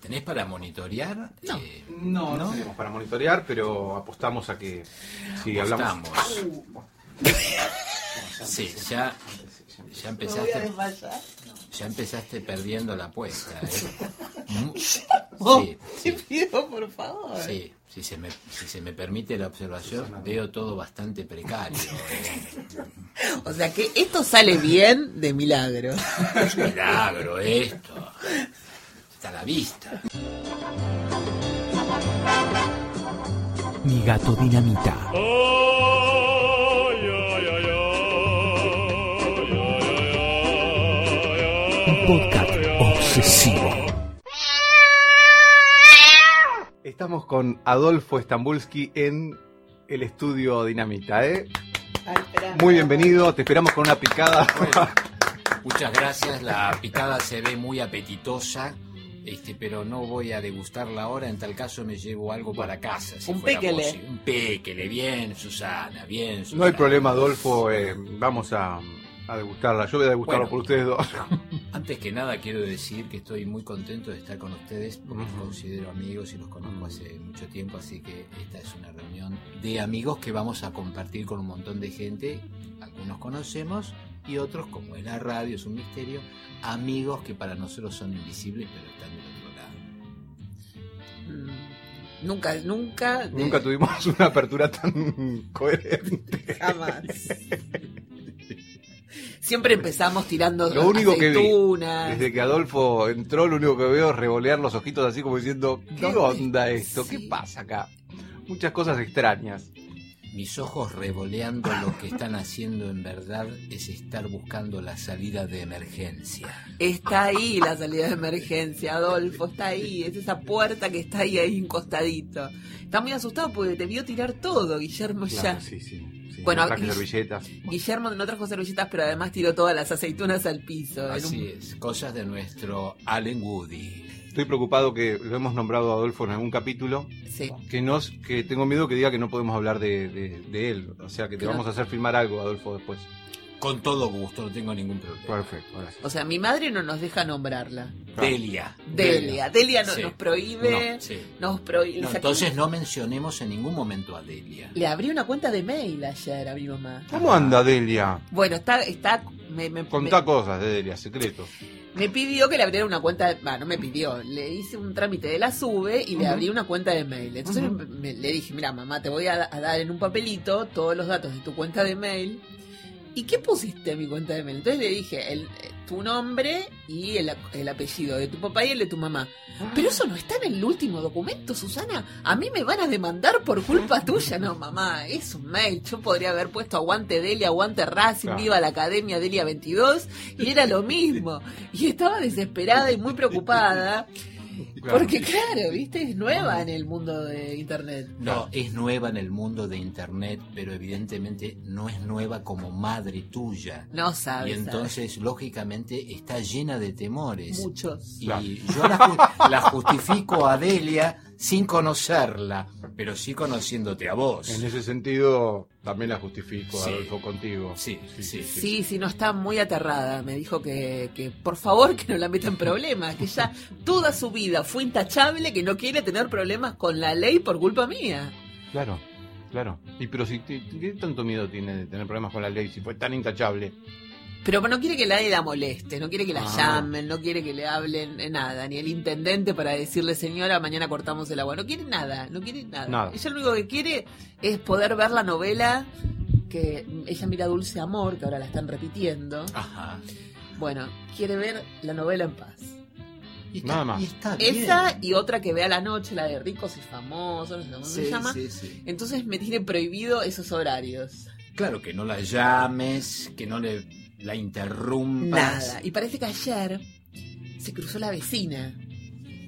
¿Tenés para monitorear? No. Eh, No, no, tenemos para monitorear, pero apostamos a que si hablamos. Sí, ya, ya empezaste, ya empezaste perdiendo la apuesta. ¿eh? Oh, Sí, te pido, por favor. sí, si se me, si se me permite la observación, veo todo bastante precario. ¿eh? O sea que esto sale bien de milagro. Es milagro esto. Está a la vista. Mi gato dinamita. Un podcast obsesivo. Estamos con Adolfo Stambulski en el estudio Dinamita, ¿eh? Muy bienvenido, te esperamos con una picada. Muchas gracias, la picada se ve muy apetitosa, este, pero no voy a degustarla ahora, en tal caso me llevo algo para casa. si Un péquele. posible. Un péquele, bien, Susana, bien, Susana. No hay problema, Adolfo, eh, vamos a, a degustarla. Yo voy a degustarla Bueno. por ustedes dos. Antes que nada quiero decir que estoy muy contento de estar con ustedes, porque los considero amigos y los conozco hace mucho tiempo, así que esta es una reunión de amigos que vamos a compartir con un montón de gente, algunos conocemos y otros, como en la radio, es un misterio, amigos que para nosotros son invisibles pero están Nunca, nunca. de- Nunca tuvimos una apertura tan coherente. Jamás. Siempre empezamos tirando Lo único que vi. Desde que Adolfo entró, lo único que veo es revolear los ojitos así como diciendo, ¿qué onda esto? ¿Qué pasa acá? Muchas cosas extrañas. Mis ojos revoleando lo que están haciendo en verdad es estar buscando la salida de emergencia. Está ahí la salida de emergencia, Adolfo, está ahí, es esa puerta que está ahí, ahí encostadito. Está muy asustado porque te vio tirar todo, Guillermo Claro, ya. sí, sí. sí. Bueno, No servilletas. Guillermo no trajo servilletas, pero además tiró todas las aceitunas al piso. Así un- es, cosas de nuestro Allen Woody. Estoy preocupado que lo hemos nombrado a Adolfo en algún capítulo, Sí. que nos, que tengo miedo que diga que no podemos hablar de, de- de él. O sea, que te vamos a hacer filmar algo, Adolfo, después. Con todo gusto, no tengo ningún problema. Perfecto, gracias. O sea, mi madre no nos deja nombrarla. Delia. Delia. Delia no- Sí. nos prohíbe. No, sí. Nos prohíbe. No, entonces no mencionemos en ningún momento a Delia. Le abrí una cuenta de mail ayer a mi mamá. ¿Cómo anda Delia? Bueno, está, está, me, me, Contá me- cosas de Delia, secretos. me pidió que le abriera una cuenta, no me pidió, le hice un trámite de la SUBE y le abrí una cuenta de mail. Entonces me- me- le dije, mira mamá, te voy a, a dar en un papelito todos los datos de tu cuenta de mail. ¿Y qué pusiste en mi cuenta de mail? Entonces le dije, el, eh, tu nombre y el, el apellido de tu papá y el de tu mamá. Pero eso no está en el último documento, Susana. A mí me van a demandar por culpa tuya. No, mamá, es un mail. Yo podría haber puesto aguante Delia, aguante Racing, Claro. viva la Academia Delia 22 y era lo mismo. Y estaba desesperada y muy preocupada. Claro. Porque claro, viste, es nueva en el mundo de Internet. No, es nueva en el mundo de Internet, pero evidentemente no es nueva como madre tuya. No sabes. Y entonces, lógicamente, está llena de temores. Muchos. Y Claro. yo la, ju- la justifico a Delia sin conocerla, pero sí conociéndote a vos. En ese sentido, también la justifico, Sí. Adolfo, contigo. Sí, sí, Sí, sí, no está muy aterrada. Me dijo que, que por favor que no la meta en problemas, que ya toda su vida fue intachable, que no quiere tener problemas con la ley por culpa mía. Claro, claro. Y pero si ¿qué tanto miedo tiene de tener problemas con la ley si fue tan intachable? Pero no quiere que nadie la moleste, no quiere que la Ah. llamen, no quiere que le hablen de nada, ni el intendente para decirle señora, mañana cortamos el agua. No quiere nada, no quiere nada. Nada. Ella lo único que quiere es poder ver la novela que ella mira Dulce Amor, que ahora la están repitiendo. Ajá. Bueno, quiere ver la novela en paz. Y está, Nada más. y está bien. Esa y otra que vea la noche, la de ricos y famosos, no sé cómo se Sí, llama. sí, sí. Entonces me tiene prohibido esos horarios. Claro, que no la llames, que no le la interrumpas. Nada. Y parece que ayer se cruzó la vecina,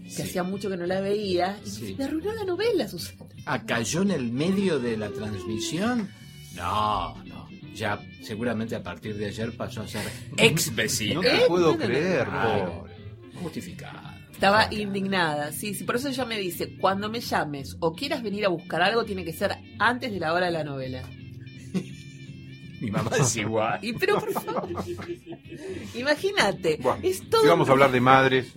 que Sí. hacía mucho que no la veía, y Sí. me arruinó la novela, Susana. Ah, ¿cayó en el medio de la transmisión? No, no. Ya seguramente a partir de ayer pasó a ser ex vecino. No te puedo creer, pobre. Justificado. Estaba indignada, sí, sí, por eso ella me dice, cuando me llames o quieras venir a buscar algo, tiene que ser antes de la hora de la novela. Mi mamá es igual. Y pero por favor. Imagínate. Bueno, es todo si vamos a hablar de madres.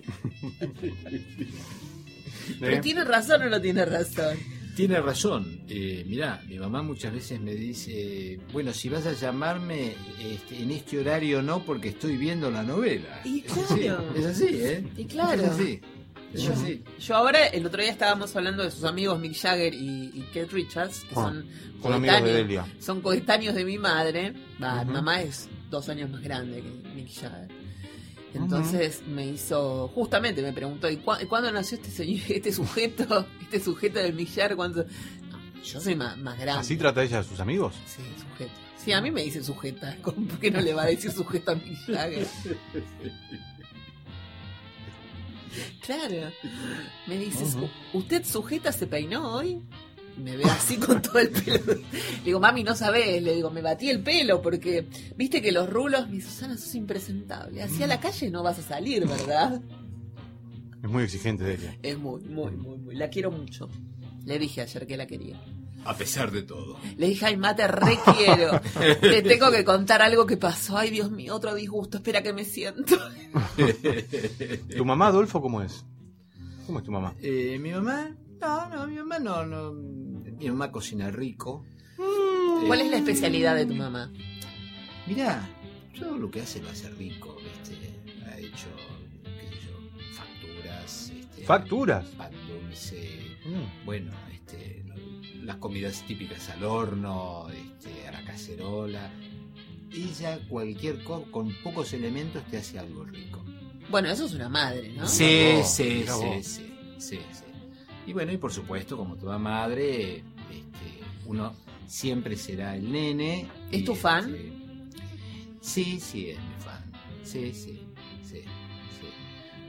Pero ¿Eh? tiene razón o no tiene razón. Tiene razón. Eh, mirá, mi mamá muchas veces me dice, bueno, si vas a llamarme este, en este horario no, porque estoy viendo la novela. Y Es así, claro. Es así, ¿eh? Y claro. Es así. Es Yo, así. yo ahora, el otro día estábamos hablando de sus amigos Mick Jagger y, y Keith Richards, que Ah, son de coetáneos, Delia. son coetáneos de mi madre. Mi mamá es dos años más grande que Mick Jagger. Entonces me hizo, justamente me preguntó, ¿y cuá- cuándo nació este señor, este sujeto, este sujeto del Jagger? ¿Cuándo? No, yo soy más, más grande. ¿Así trata ella a sus amigos? Sí, sujeto. Sí, a mí me dice sujeta. ¿Cómo- ¿Por qué no le va a decir sujeto a Mick Jagger? Claro. Me dices. ¿usted sujeta se peinó hoy? Me ve así con todo el pelo. Le digo, mami, no sabés. Le digo, me batí el pelo porque viste que los rulos, mi Susana, sos impresentable. Hacia la calle no vas a salir, ¿verdad? Es muy exigente Delia. Es muy, muy, muy, muy. La quiero mucho. Le dije ayer que la quería. A pesar de todo. Le dije, ay, mate, requiero. Te tengo que contar algo que pasó. Ay, Dios mío, otro disgusto. Espera que me siento. ¿Tu mamá, Adolfo, cómo es? ¿Cómo es tu mamá? Eh, mi mamá, no, no, mi mamá no, no. Mi mamá cocina rico. ¿Cuál es la Eh, especialidad de tu mamá? Mirá, todo lo que hace lo hace rico, ¿viste? Ha hecho, qué sé yo, facturas, este, ¿Facturas? pan dulce, Mm. bueno, este, las comidas típicas al horno, este, a la cacerola. Ella, cualquier cosa, con pocos elementos te hace algo rico. Bueno, eso es una madre, ¿no? Sí, sí, sí, sí, sí, sí. Y bueno, y por supuesto, como toda madre, este, uno siempre será el nene. ¿Es y, tu fan? este, sí, sí, es mi fan. Sí, sí, sí, sí.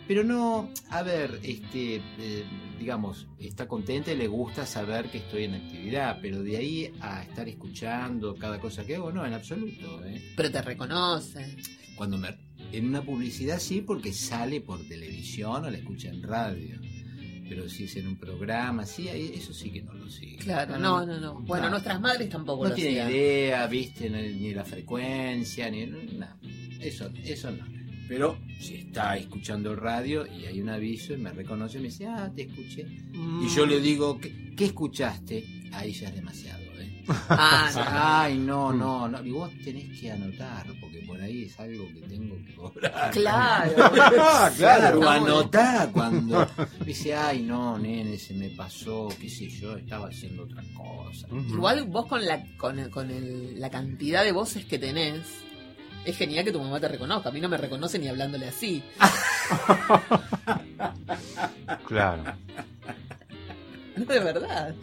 Pero no, a ver, este, eh, digamos, está contenta y le gusta saber que estoy en actividad, pero de ahí a estar escuchando cada cosa que hago, no, en absoluto. ¿eh? Pero te reconoce. Cuando me, en una publicidad sí, porque sale por televisión o la escucha en radio. Pero si es en un programa, sí, eso sí que no lo sigue. Claro, no, no, no. Bueno, No. nuestras madres tampoco No lo tiene hacían. idea, viste, ni, la frecuencia, ni nada. Eso, eso no. Pero si está escuchando radio y hay un aviso y me reconoce, me dice, ah, te escuché. Y yo le digo, ¿qué, qué escuchaste? Ahí ya es demasiado. Ah, no. Ay, no, no, no. Y vos tenés que anotar, porque por ahí es algo que tengo que cobrar. Claro. Ah, claro. Claro, anotá cuando dice, ay, no, nene, se me pasó, qué sé yo, estaba haciendo otra cosa. Igual vos con la con, el- con el- la cantidad de voces que tenés, es genial que tu mamá te reconozca. A mí no me reconoce ni hablándole así. Claro. De verdad.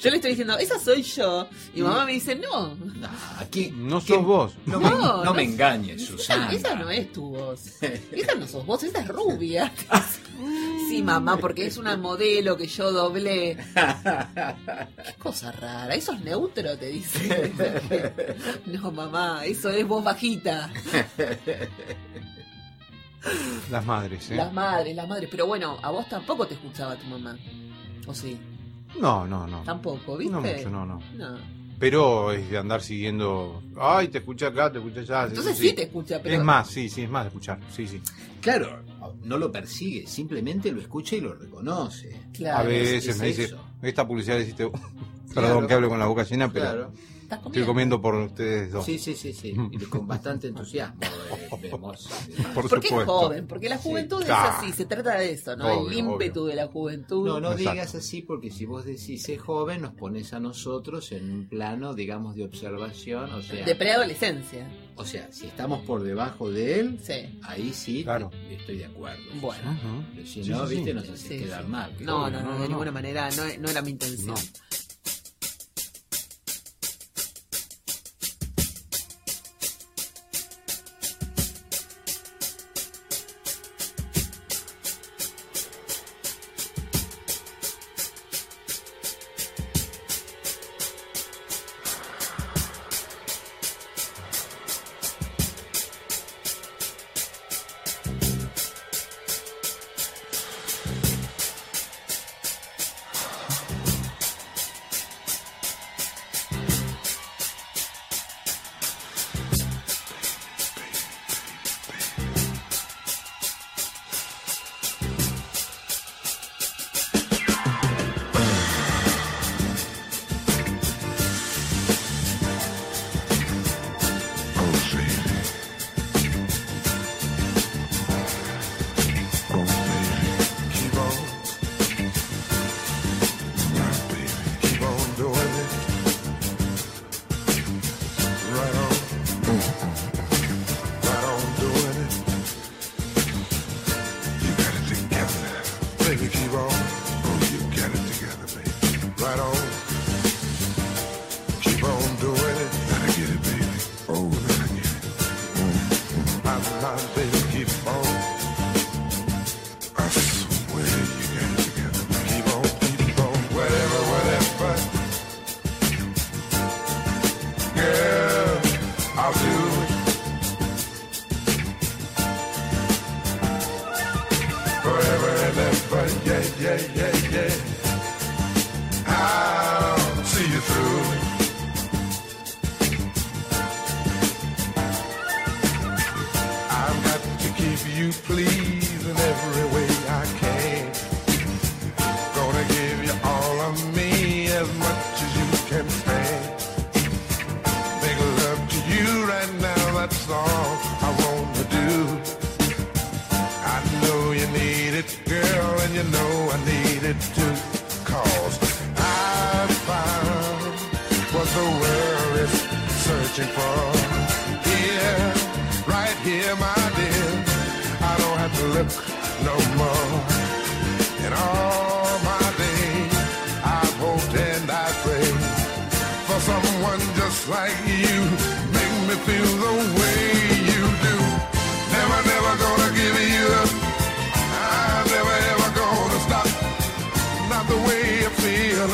Yo le estoy diciendo, esa soy yo. Y mamá me dice, no. No, aquí No ¿qué? sos vos. No, No, me, no no. me engañes, Esa, Susana. esa no es tu voz. Esa no sos vos, esa es rubia. Sí, mamá, porque es una modelo que yo doblé. Qué cosa rara. Eso es neutro, te dice. No, mamá, eso es voz bajita. Las madres, ¿eh? Las madres, las madres. Pero bueno, a vos tampoco te escuchaba tu mamá. ¿O sí? No, no, no. Tampoco, ¿viste? No mucho, no, no. No. Pero es de andar siguiendo. Ay, te escuché acá, te escuché allá. Entonces eso sí te escucha, pero... Es más, sí, sí, es más de escuchar. Sí, sí. Claro, no lo persigue, simplemente lo escucha y lo reconoce. Claro, a veces es me dice, eso. esta publicidad hiciste. Perdón Claro. que hable con la boca llena, pero Claro. ¿Estás estoy comiendo por ustedes dos. Sí, sí, sí, sí. Y con bastante entusiasmo vemos. Por Porque es supuesto. joven, porque la juventud es así, se trata de eso, ¿no? Obvio, El ímpetu obvio. de la juventud. No, no Exacto. digas así porque si vos decís es joven, nos pones a nosotros en un plano, digamos, de observación. O sea, De preadolescencia. o sea si estamos por debajo de él, Sí. ahí sí Claro. te- estoy de acuerdo. Bueno. Pero si Sí, no, sí, sí. viste, nos haces Sí, quedar sí. mal. No, obvio, no, no, no, de no. ninguna manera, no, no era mi intención.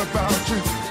About you.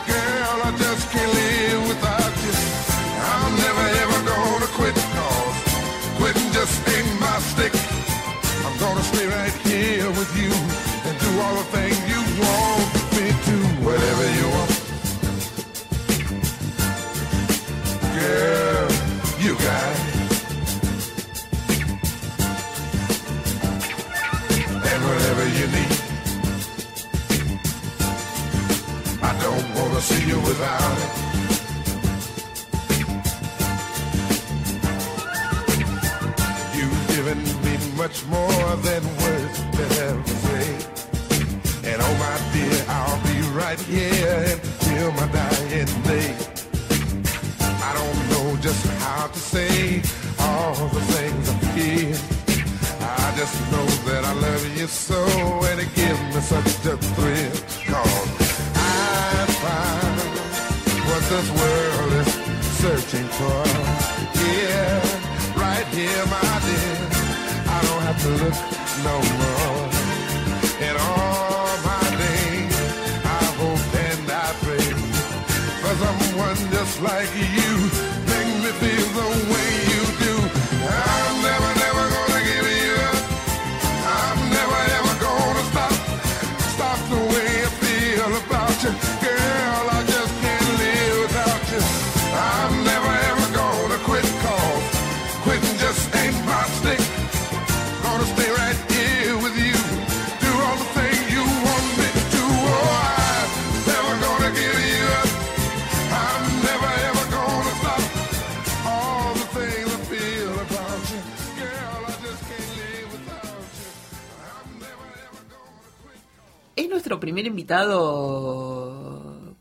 ¿Es nuestro primer invitado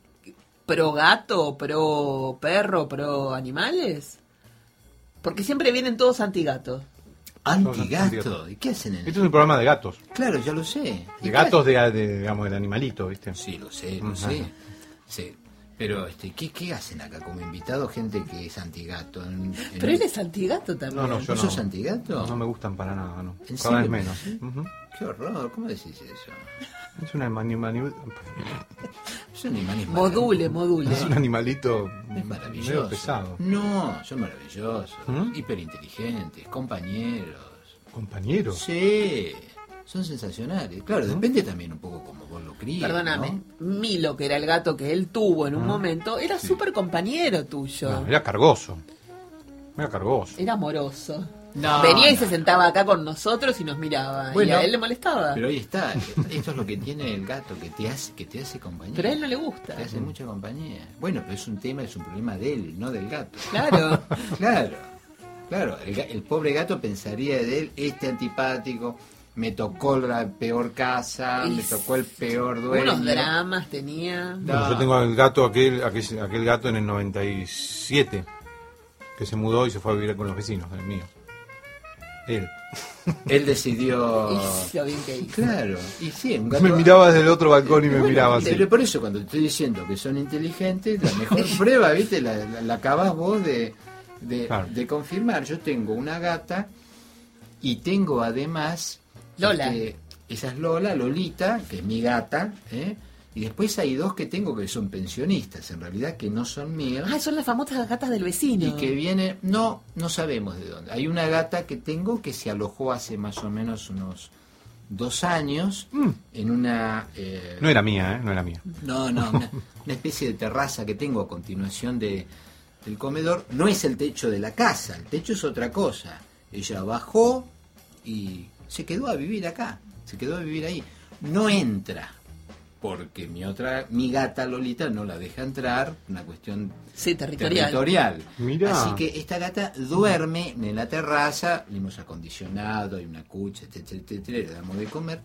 pro gato, pro perro, pro animales? Porque siempre vienen todos antigatos. Antigato. ¿Y qué hacen en Este es un programa de gatos. Claro, ya lo sé. ¿Y De gatos de, de, digamos, del animalito, ¿viste? Sí, lo sé, lo sé. Sí. Pero, este, ¿qué, ¿qué hacen acá como invitado? Gente que es antigato. En, en- Pero él es antigato también. No, no, yo ¿Vos no. sos antigato? No me gustan para nada, no. ¿En Cada vez menos. Qué horror, ¿cómo decís eso? Es un, mani- Es un animal Module, module. es un animalito Es maravilloso. medio pesado. No, son maravillosos, ¿Mm? hiperinteligentes, compañeros. Compañero. Sí, son sensacionales. Claro, depende también un poco como vos lo críes. Perdóname, ¿no? Milo, que era el gato que él tuvo en un momento, era súper compañero tuyo. No, era cargoso. Era cargoso. Era amoroso. No, Venía y no, se sentaba acá con nosotros y nos miraba. y Bueno, a él le molestaba. Pero ahí está, esto es lo que tiene el gato, que te hace, que te hace compañía. Pero a él no le gusta. Te hace mucha compañía. Bueno, pero es un tema, es un problema de él, no del gato. Claro. Claro, claro. El, el pobre gato pensaría de él, este antipático, me tocó la peor casa, Y me tocó el peor dueño. Unos dramas tenía. No. Bueno, yo tengo el gato, aquel, aquel, aquel gato en el 97, que se mudó y se fue a vivir con los vecinos, el mío. Él. Él decidió... Y. Claro, y sí, un gato... Me miraba desde el otro balcón y me Bueno, miraba así. Pero por eso cuando te estoy diciendo que son inteligentes, la mejor prueba, ¿viste? La, la, la acabás vos de, de, Claro. de confirmar. Yo tengo una gata y tengo además... Lola. este, esa es Lola, Lolita, que es mi gata, ¿eh? Y después hay dos que tengo que son pensionistas, en realidad que no son míos. Ah, son las famosas gatas del vecino. Y que viene, no, no sabemos de dónde. Hay una gata que tengo que se alojó hace más o menos unos dos años Mm. en una... eh, No era mía, ¿eh? No era mía. no, no, una, una especie de terraza que tengo a continuación de, del comedor. No es el techo de la casa, el techo es otra cosa. Ella bajó y se quedó a vivir acá, se quedó a vivir ahí. No entra, porque mi otra, mi gata Lolita no la deja entrar, una cuestión Sí, territorial. territorial. Mirá. Así que esta gata duerme en la terraza, le hemos acondicionado, hay una cucha, etcétera, etcétera, le damos de comer.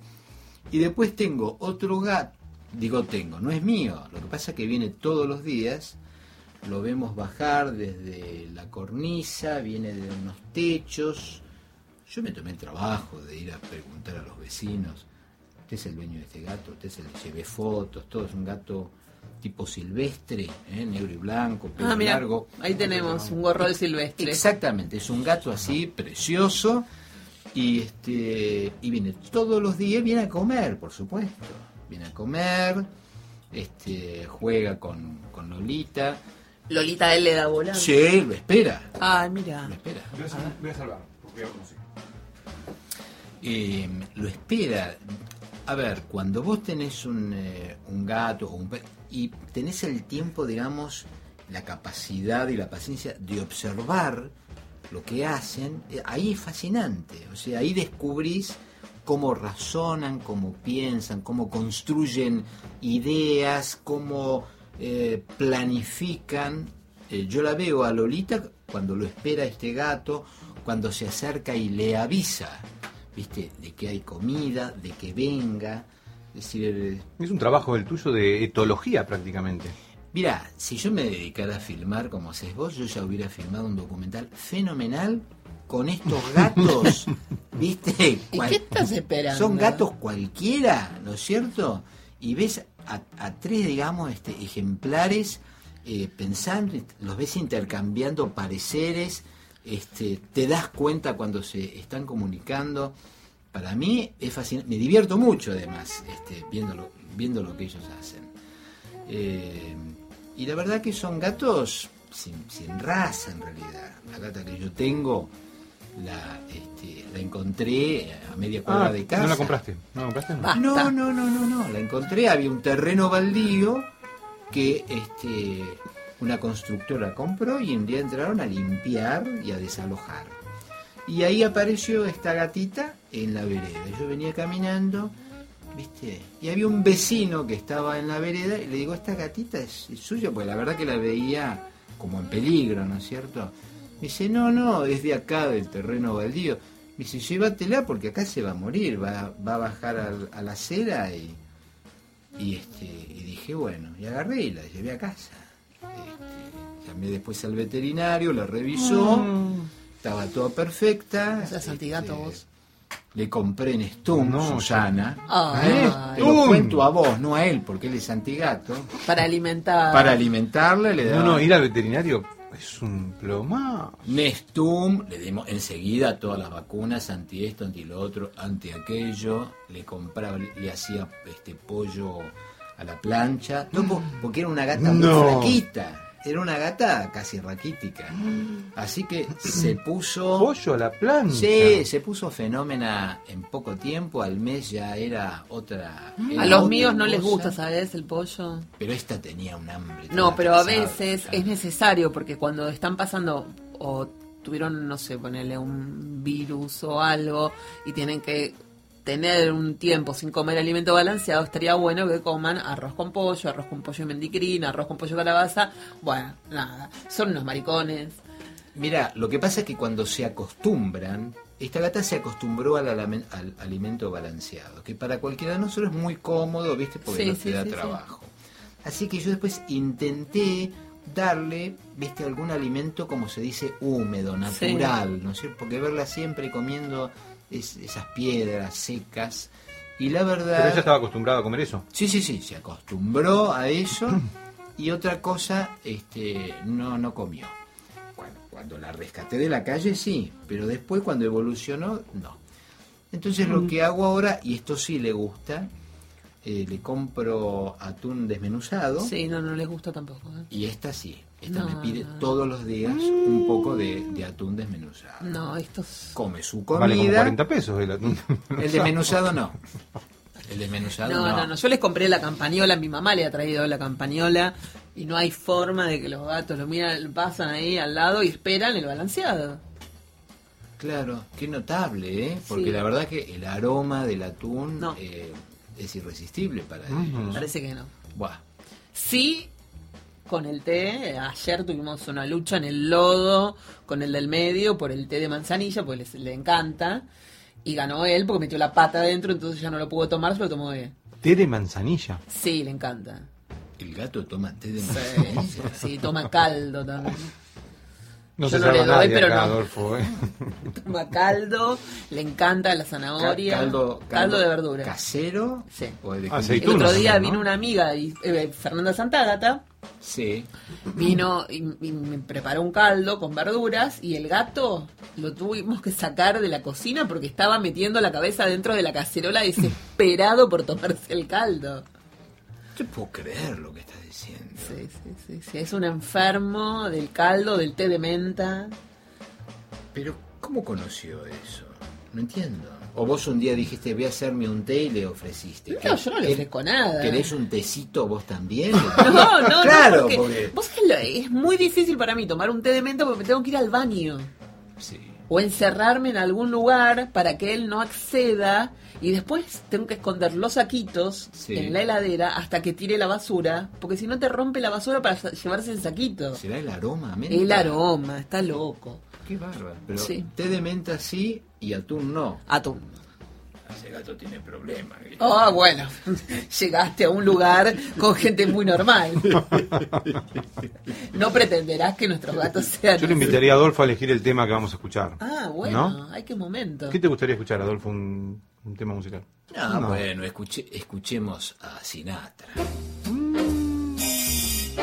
Y después tengo otro gato, digo tengo, no es mío, lo que pasa es que viene todos los días, lo vemos bajar desde la cornisa, viene de unos techos. Yo me tomé el trabajo de ir a preguntar a los vecinos, usted es el dueño de este gato, usted se le llevé fotos, todo es un gato tipo silvestre, ¿eh? negro y blanco, pelo Ah, mira, largo. ahí tenemos un gorro de silvestre. Exactamente, es un gato así, precioso, y este y viene todos los días, viene a comer, por supuesto. Viene a comer, este juega con, con Lolita. Lolita él le da bola. Sí, lo espera, Ay, mira. lo espera. Voy a salvar, porque ya conocí. Eh, lo espera. A ver, cuando vos tenés un, eh, gato y tenés el tiempo, digamos, la capacidad y la paciencia de observar lo que hacen, eh, ahí es fascinante. O sea, ahí descubrís cómo razonan, cómo piensan, cómo construyen ideas, cómo eh, planifican. Yo la veo a Lolita cuando lo espera este gato, cuando se acerca y le avisa, ¿viste? De que hay comida, de que venga. Es decir, Es un trabajo el tuyo de etología prácticamente. Mira, si yo me dedicara a filmar como haces vos, yo ya hubiera filmado un documental fenomenal con estos gatos, ¿viste? ¿Y Cual- qué estás esperando? Son gatos cualquiera, ¿no es cierto? Y ves a, a tres, digamos, este, ejemplares eh, pensando, los ves intercambiando pareceres, este, te das cuenta cuando se están comunicando. Para mí es fascinante, me divierto mucho además este, viendo, viendo lo que ellos hacen. Eh, y la verdad que son gatos sin, sin raza en realidad. La gata que yo tengo la, este, la encontré a media cuadra Ah, de casa. ¿No la compraste? ¿No la compraste? No, no, no, no, no. La encontré, había un terreno baldío que este, una constructora compró y un día entraron a limpiar y a desalojar. Y ahí apareció esta gatita en la vereda. Yo venía caminando, ¿viste? Y había un vecino que estaba en la vereda y le digo, esta gatita es, suya, porque la verdad que la veía como en peligro, ¿no es cierto? Me dice, no, no, es de acá, del terreno baldío. Me dice, llévatela porque acá se va a morir, va, va a bajar a, la acera y, y, este, y dije, bueno, y agarré y la llevé a casa. Este, llamé después al veterinario, la revisó, estaba toda perfecta. Sos este, antigato vos. Le compré en Stum, No, Susana. Ay. ¿Eh? Te lo cuento a vos, no a él, porque él es antigato. Para alimentar. Para alimentarla le No, daba no, ir al veterinario es un ploma. Nestum, le dimos enseguida todas las vacunas, anti esto, anti lo otro, anti aquello, le compraba, le, le hacía este pollo a la plancha, todo po- porque era una gata muy No. flaquita, era una gata casi raquítica. Así que se puso Pollo a la plancha. Sí, se puso fenómena en poco tiempo, al mes ya era otra. era A los otra míos no les gusta, ¿sabes? El pollo. Pero esta tenía un hambre. No, pero a veces ya. es necesario porque cuando están pasando o tuvieron, no sé, ponerle un virus o algo y tienen que tener un tiempo sin comer alimento balanceado, estaría bueno que coman arroz con pollo, arroz con pollo mendicrina, arroz con pollo calabaza. Bueno, nada, son unos maricones. Mira, lo que pasa es que cuando se acostumbran, esta gata se acostumbró al, alimento balanceado, que para cualquiera de nosotros es muy cómodo, ¿viste? Porque Sí, no sí, te da sí, trabajo. Así que yo después intenté darle, viste, algún alimento, como se dice, húmedo, natural, ¿no es cierto? Porque verla siempre comiendo es- esas piedras secas. Y la verdad... Pero ella estaba acostumbrada a comer eso. Sí, sí, sí, se acostumbró a eso y otra cosa, este, no, no comió. Cuando, cuando la rescaté de la calle, sí, pero después cuando evolucionó, no. Entonces lo que hago ahora, y esto sí le gusta, eh, le compro atún desmenuzado Sí, no, no les gusta tampoco. ¿eh? y esta sí, esta No, me pide no. todos los días un poco de, de atún desmenuzado. No, estos... Come su Vale como comida, 40 pesos el atún. el desmenuzado no. El desmenuzado No, no, no, yo les compré la campañola, mi mamá le ha traído la campañola y no hay forma de que los gatos lo miran, pasan ahí al lado y esperan el balanceado. Claro, qué notable, ¿eh? Porque Sí. la verdad que el aroma del atún No. eh, es irresistible para ellos. Parece que no. Buah, Sí, con el té, ayer tuvimos una lucha en el lodo con el del medio por el té de manzanilla, porque les- le encanta. Y ganó él porque metió la pata adentro, entonces ya no lo pudo tomar, se lo tomó él. Té de manzanilla. Sí, le encanta. el gato toma té de manzanilla. sí, toma caldo también. No Yo se no le doy, pero acá, no. Adolfo, ¿eh? Toma caldo, le encanta la zanahoria. Ca- caldo, caldo de verdura. ¿Casero? Sí. ¿O de. El otro día también, ¿no? vino una amiga, y, eh, Fernanda Santagata, Sí. vino y, y me preparó un caldo con verduras y el gato lo tuvimos que sacar de la cocina porque estaba metiendo la cabeza dentro de la cacerola desesperado por tomarse el caldo. Yo puedo creer lo que estás diciendo. Sí, sí, sí, sí, es un enfermo del caldo, del té de menta. Pero, ¿cómo conoció eso? No entiendo. O vos un día dijiste, voy a hacerme un té y le ofreciste. No, ¿Qué- yo no le ofrezco nada. ¿Querés un tecito vos también? No, no, claro, no, porque, porque... vos sabés lo- es muy difícil para mí tomar un té de menta porque me tengo que ir al baño. Sí. o encerrarme en algún lugar para que él no acceda y después tengo que esconder los saquitos Sí. en la heladera hasta que tire la basura, porque si no te rompe la basura para llevarse el saquito. ¿Será el aroma? menta? El aroma, está loco. Qué bárbaro. Pero Sí. té de menta sí y atún no. Atún. Ese gato tiene problemas. Ah, bueno, llegaste a un lugar con gente muy normal. No pretenderás que nuestros gatos sean... Yo le invitaría a Adolfo a elegir el tema que vamos a escuchar. Ah, bueno, ¿No? ay, qué momento. ¿Qué te gustaría escuchar, Adolfo? Un, un tema musical. Ah, No. bueno, escuche- escuchemos a Sinatra. Someday,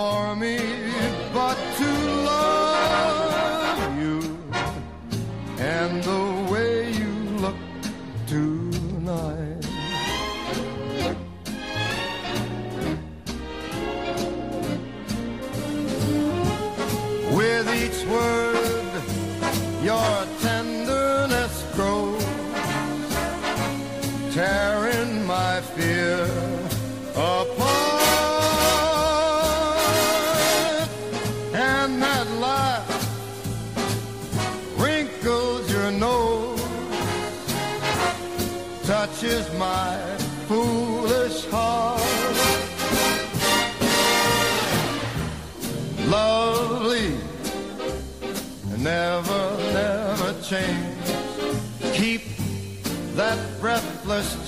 for me but to love you and the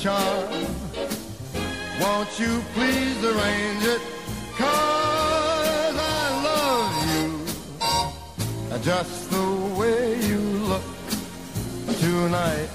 charm. Won't you please arrange it? Cause I love you just the way you look tonight.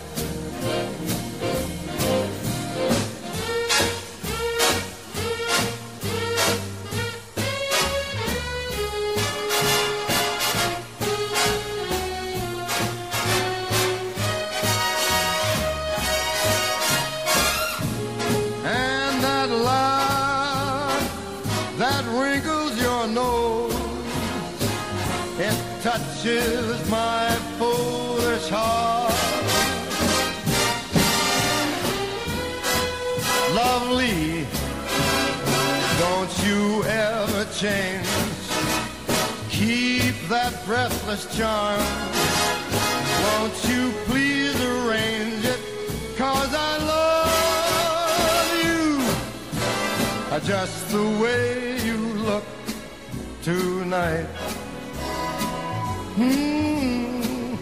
Breathless charm. Won't you please arrange it? Cause I love you just the way you look tonight. Mm.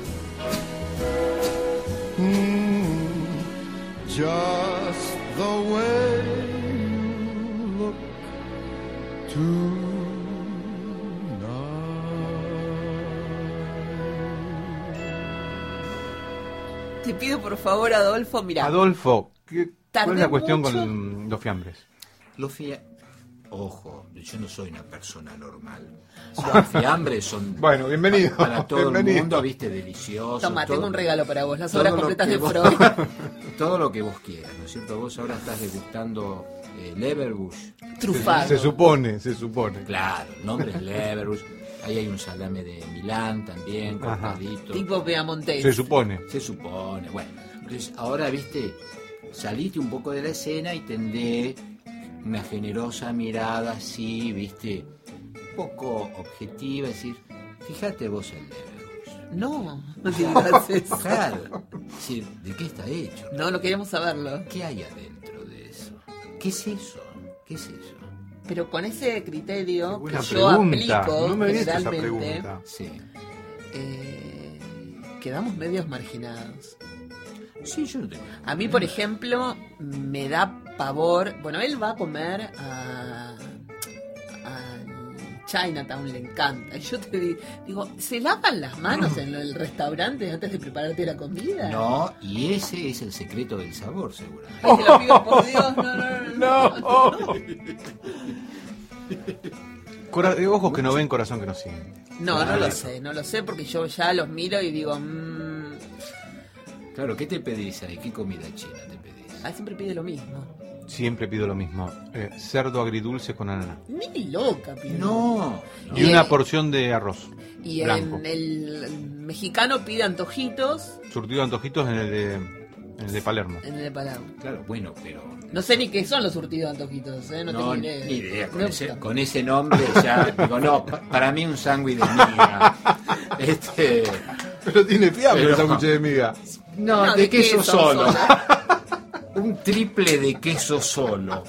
Mm. Just Te pido por favor, Adolfo, mira. Adolfo, ¿qué- ¿cuál es la cuestión mucho. con los fiambres? Los fia- Ojo, yo no soy una persona normal. Los fiambres son Bueno, bienvenido. para todo el mundo, viste, deliciosos. Toma, todo- tengo un regalo para vos, las lo completas de Freud. todo lo que vos quieras, ¿no es cierto? Vos ahora estás degustando eh, Leverbush. Trufado. Se supone, se supone. Claro, el nombre es Leverbush. Ahí hay un salame de Milán también, Ajá. cortadito. Tipo Beamonte. Se supone. Se supone, bueno. Entonces, ahora, viste, saliste un poco de la escena y tendé una generosa mirada así, viste, un poco objetiva, es decir, fíjate vos en Leverbush. No, no digas eso. Claro, es decir, ¿de qué está hecho? No, no queremos saberlo. ¿Qué hay adentro? ¿Qué es eso? ¿Qué es eso? Pero con ese criterio que yo pregunta. aplico No me esa generalmente. Sí. eh, quedamos medios marginados. Sí, yo no tengo. A mí, por ejemplo, me da pavor. Bueno, él va a comer a, a Chinatown, le encanta. Y yo te di- digo, ¿se lavan las manos en el restaurante antes de prepararte la comida? No, y ese es el secreto del sabor, seguramente. Ay, te lo pido por Dios, no, no, no. no. Cora- ojos que no ven, corazón que no sigue. No, no lo sé, no lo sé porque yo ya los miro y digo, mmm, Claro, ¿qué te pedís ahí? ¿Qué comida china te pedís? ah, siempre pide lo mismo. Siempre pido lo mismo. eh, cerdo agridulce con ananá. Ni loca pide. No, no. Y Y una el- porción de arroz. Y blanco. en el mexicano pide antojitos Surtido de antojitos en el de, en el de Palermo. en el de Palau. Claro, bueno, pero No sé ni qué son los surtidos de antojitos, ¿eh? No, no, tengo ni idea. ni idea. Con, ese, tampoco. con ese nombre ya digo, no, pa- para mí un sándwich de miga. Este, Pero tiene fiambre el sándwich de miga. no, No, de, queso, solo. solo. un triple de queso solo.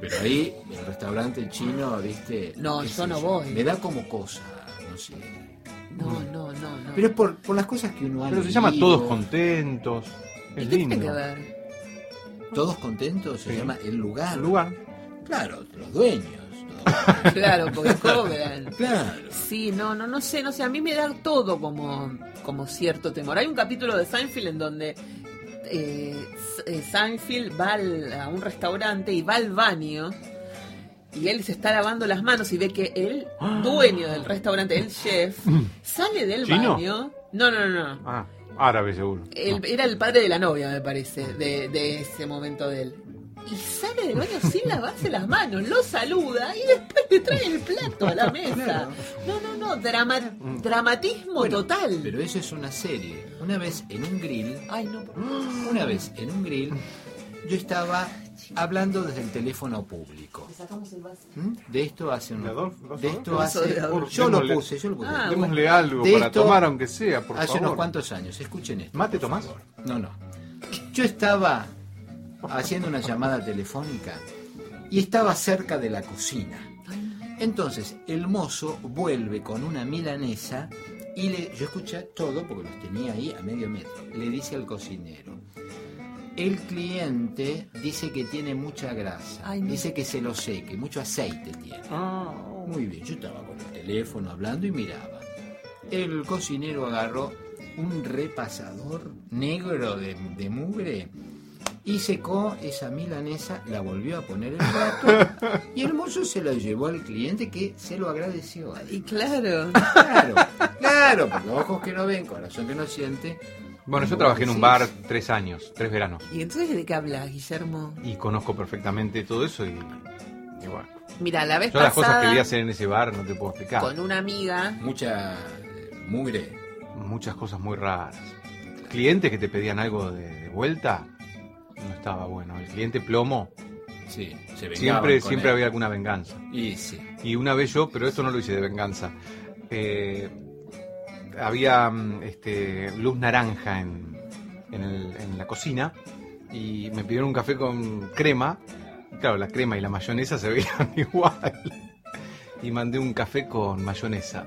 Pero ahí, el restaurante chino, viste. No, yo no voy. Me da como cosa, no sé. No, no, no, no. Pero es por, por las cosas que uno ha Pero se llama. Todos Contentos. ¿Y Es qué lindo. tiene que ver? Todos contentos se Sí. llama el lugar. El lugar. Claro, los dueños. Claro, porque cobran. claro. Sí, no, no, no sé, no sé, a mí me da todo como, como cierto temor. Hay un capítulo de Seinfeld en donde eh, eh, Seinfeld va al- a un restaurante y va al baño y él se está lavando las manos y ve que el dueño del restaurante, el chef, sale del ¿Chino? baño. No, no, no, no. Ah, árabe seguro. El- Era el padre de la novia, me parece, de, de ese momento de él. Y sale del baño sin lavarse las manos, lo saluda y después le trae el plato a la mesa. No, no, no, drama- dramatismo Bueno, total. Pero eso es una serie. Una vez en un grill, Ay, no. una vez en un grill, yo estaba hablando desde el teléfono público. Sacamos el vaso. ¿Mm? De esto hace un... ¿De esto hace... Yo lo puse, yo lo puse. Ah, Démosle algo De para esto- tomar, aunque sea, por hace favor. unos cuantos años, escuchen esto. ¿Mate tomás? No, no. Yo estaba haciendo una llamada telefónica y estaba cerca de la cocina. Entonces el mozo vuelve con una milanesa y le, yo escuché todo porque los tenía ahí a medio metro. Le dice al cocinero, el cliente dice que tiene mucha grasa, Ay, dice que se lo seque, mucho aceite tiene. Muy bien, yo estaba con el teléfono hablando y miraba. El cocinero agarró un repasador negro de, de mugre y secó esa milanesa, la volvió a poner en el plato y el mozo se la llevó al cliente que se lo agradeció. Y claro. Claro, claro, porque ojos que no ven, corazón que no siente. Bueno, yo trabajé en un bar tres años, tres veranos. ¿Y entonces de qué hablas, Guillermo? Y conozco perfectamente todo eso y, y bueno. Mira, la vez Yo las cosas que pasada vi hacer en ese bar no te puedo explicar. con una amiga, Mucha eh, mugre. Muchas cosas muy raras. Clientes que te pedían algo de, de vuelta, no estaba bueno. El cliente plomo, Sí, se siempre, siempre él. había alguna venganza. Y sí. Y una vez yo, pero esto no lo hice de venganza, eh, había mm, este, luz naranja en, en, el- en la cocina y me pidieron un café con crema. Claro, la crema y la mayonesa se veían igual. Y mandé un café con mayonesa.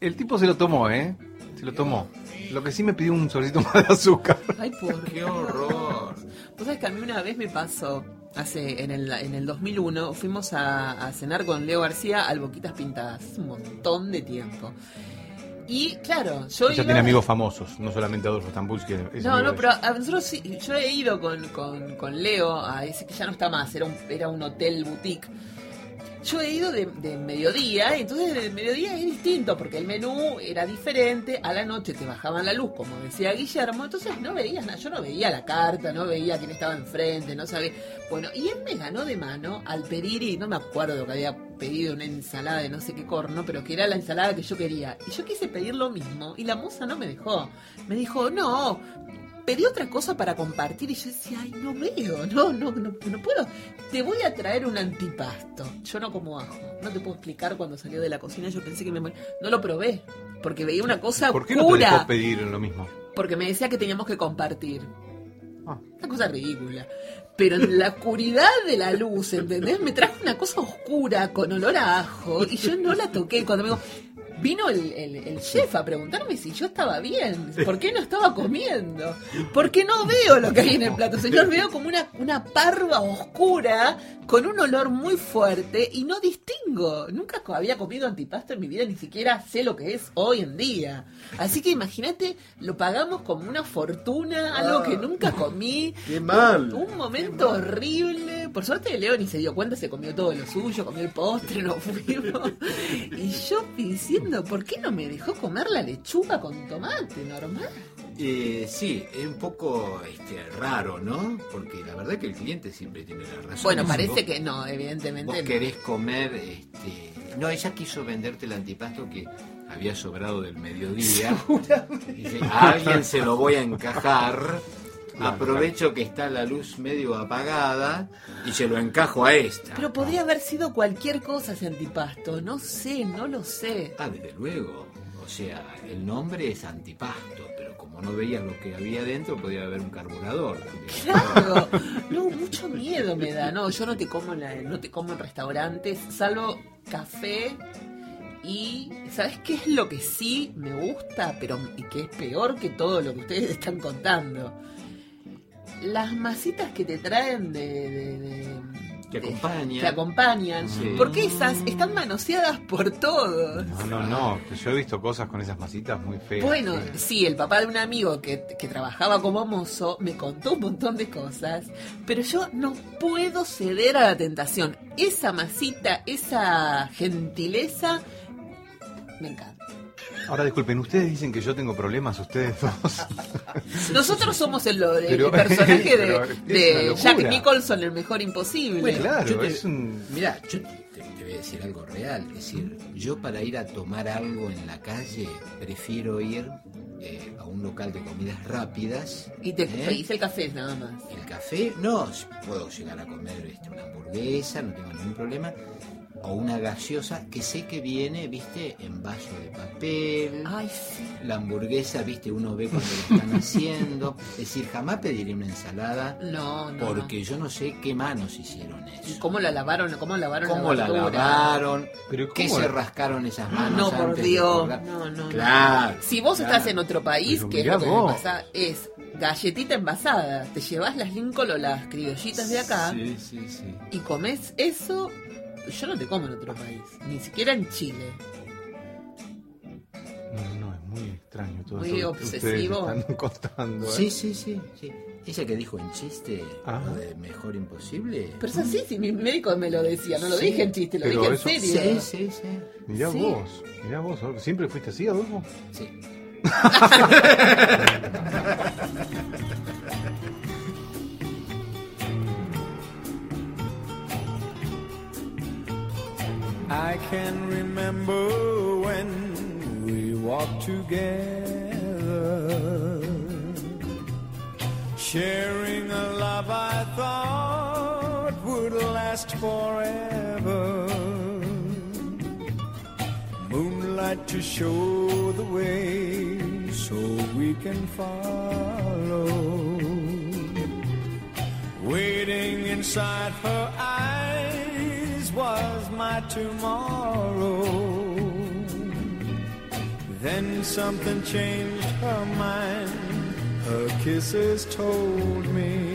El tipo se lo tomó, ¿eh? Se lo tomó. Lo que sí me pidió un sobrecito más de azúcar. ay por ¡Qué horror! Vos sabés que a mí una vez me pasó, hace en el, en el 2001, fuimos a, a cenar con Leo García al Boquitas Pintadas, hace un montón de tiempo. Y claro, yo Ella iba- tiene amigos famosos, no solamente Adolfo Stambulski. es No, no, pero a nosotros sí, yo he ido con, con, con Leo a ese que ya no está más, era un, era un hotel boutique. Yo he ido de, de mediodía, entonces de mediodía es distinto, porque el menú era diferente, a la noche te bajaban la luz, como decía Guillermo, entonces no veías nada, yo no veía la carta, no veía quién estaba enfrente, no sabía. Bueno, y él me ganó de mano al pedir, y no me acuerdo que había pedido una ensalada de no sé qué corno, pero que era la ensalada que yo quería. Y yo quise pedir lo mismo, y la moza no me dejó. Me dijo, no, pedí otra cosa para compartir y yo decía, ay, no veo, no, no, no, no puedo. Te voy a traer un antipasto. Yo no como ajo. No te puedo explicar cuando salió de la cocina, yo pensé que me. No lo probé, porque veía una cosa ¿Por qué no te oscura. pedir lo mismo? porque me decía que teníamos que compartir. Ah. Una cosa ridícula. Pero en la oscuridad de la luz, ¿entendés? Me trajo una cosa oscura con olor a ajo y yo no la toqué. Cuando me dijo, vino el, el- el chef a preguntarme si yo estaba bien, por qué no estaba comiendo, por qué no veo lo que hay en el plato. Señor, veo como una, una parva oscura con un olor muy fuerte y no distingo. Nunca había comido antipasto en mi vida, ni siquiera sé lo que es hoy en día. Así que imagínate, lo pagamos como una fortuna, algo que nunca comí. ¡Qué mal! Un momento horrible. Por suerte Leo ni se dio cuenta, se comió todo lo suyo, comió el postre, nos fuimos. Y yo diciendo, ¿por qué no me dejó comer la lechuga con tomate normal? Eh, sí, es un poco este, raro, ¿no? Porque la verdad que el cliente siempre tiene la razón. Bueno, parece vos- que no, evidentemente Vos no. querés comer, este... No, ella quiso venderte el antipasto que había sobrado del mediodía. Dice, a alguien se lo voy a encajar. Aprovecho que está la luz medio apagada y se lo encajo a esta. Pero podría haber sido cualquier cosa ese antipasto, no sé, no lo sé. Ah, desde luego. O sea, el nombre es antipasto, pero como no veías lo que había dentro, podía haber un carburador. Claro, no, mucho miedo me da. No, yo no te como en, la- no te como en restaurantes, salvo café y ¿sabes qué es lo que sí me gusta, pero y que es peor que todo lo que ustedes están contando? Las masitas que te traen de, de- de- Que acompañan. que acompañan. Sí. Porque esas están manoseadas por todos. No, no, no. que Yo he visto cosas con esas masitas muy feas. Bueno, sí, el papá de un amigo que, que trabajaba como mozo me contó un montón de cosas, pero yo no puedo ceder a la tentación. Esa masita, esa gentileza, me encanta. Ahora disculpen, ustedes dicen que yo tengo problemas, ustedes dos. Nosotros somos el, el Pero- personaje de. Jack Nicholson, el mejor imposible. Bueno, claro, yo te- es un. Mira, yo te, te voy a decir algo real. Es decir, yo para ir a tomar algo en la calle, prefiero ir eh, a un local de comidas rápidas. y te ¿eh? pedís el café nada más. El café, no, puedo llegar a comer este, una hamburguesa, no tengo ningún problema. O una gaseosa que sé que viene, viste, en vaso de papel. Ay, sí. La hamburguesa, viste, uno ve cuando lo están haciendo. Es decir, jamás pediré una ensalada No, no. porque yo no sé qué manos hicieron ¿Y eso. ¿Cómo la lavaron? ¿Cómo lavaron ¿Cómo la lavaron? Pero ¿Qué ¿cómo se rascaron esas manos? No, por antes Dios. No, no, no. Claro. Si vos claro. estás en otro país, Pero que es lo que me pasa, es galletita envasada. Te llevas las Lincoln o las criollitas de acá Sí, sí, sí. y comes eso. Yo no te como en otro país, ni siquiera en Chile. No, no, es muy extraño todo Muy esto que obsesivo. están contando. ¿eh? Sí, sí, sí, sí. Ella que dijo en chiste, Ah. lo de mejor imposible. Pero es así, si mi médico me lo decía, no lo Sí, dije en chiste, lo dije en eso- serio. Sí, sí, sí. Mirá Sí. vos, mirá vos. ¿Siempre fuiste así, Adolfo? sí. I can remember when we walked together, sharing a love I thought would last forever. Moonlight to show the way so we can follow. Waiting inside her eyes was my tomorrow. Then something changed her mind. Her kisses told me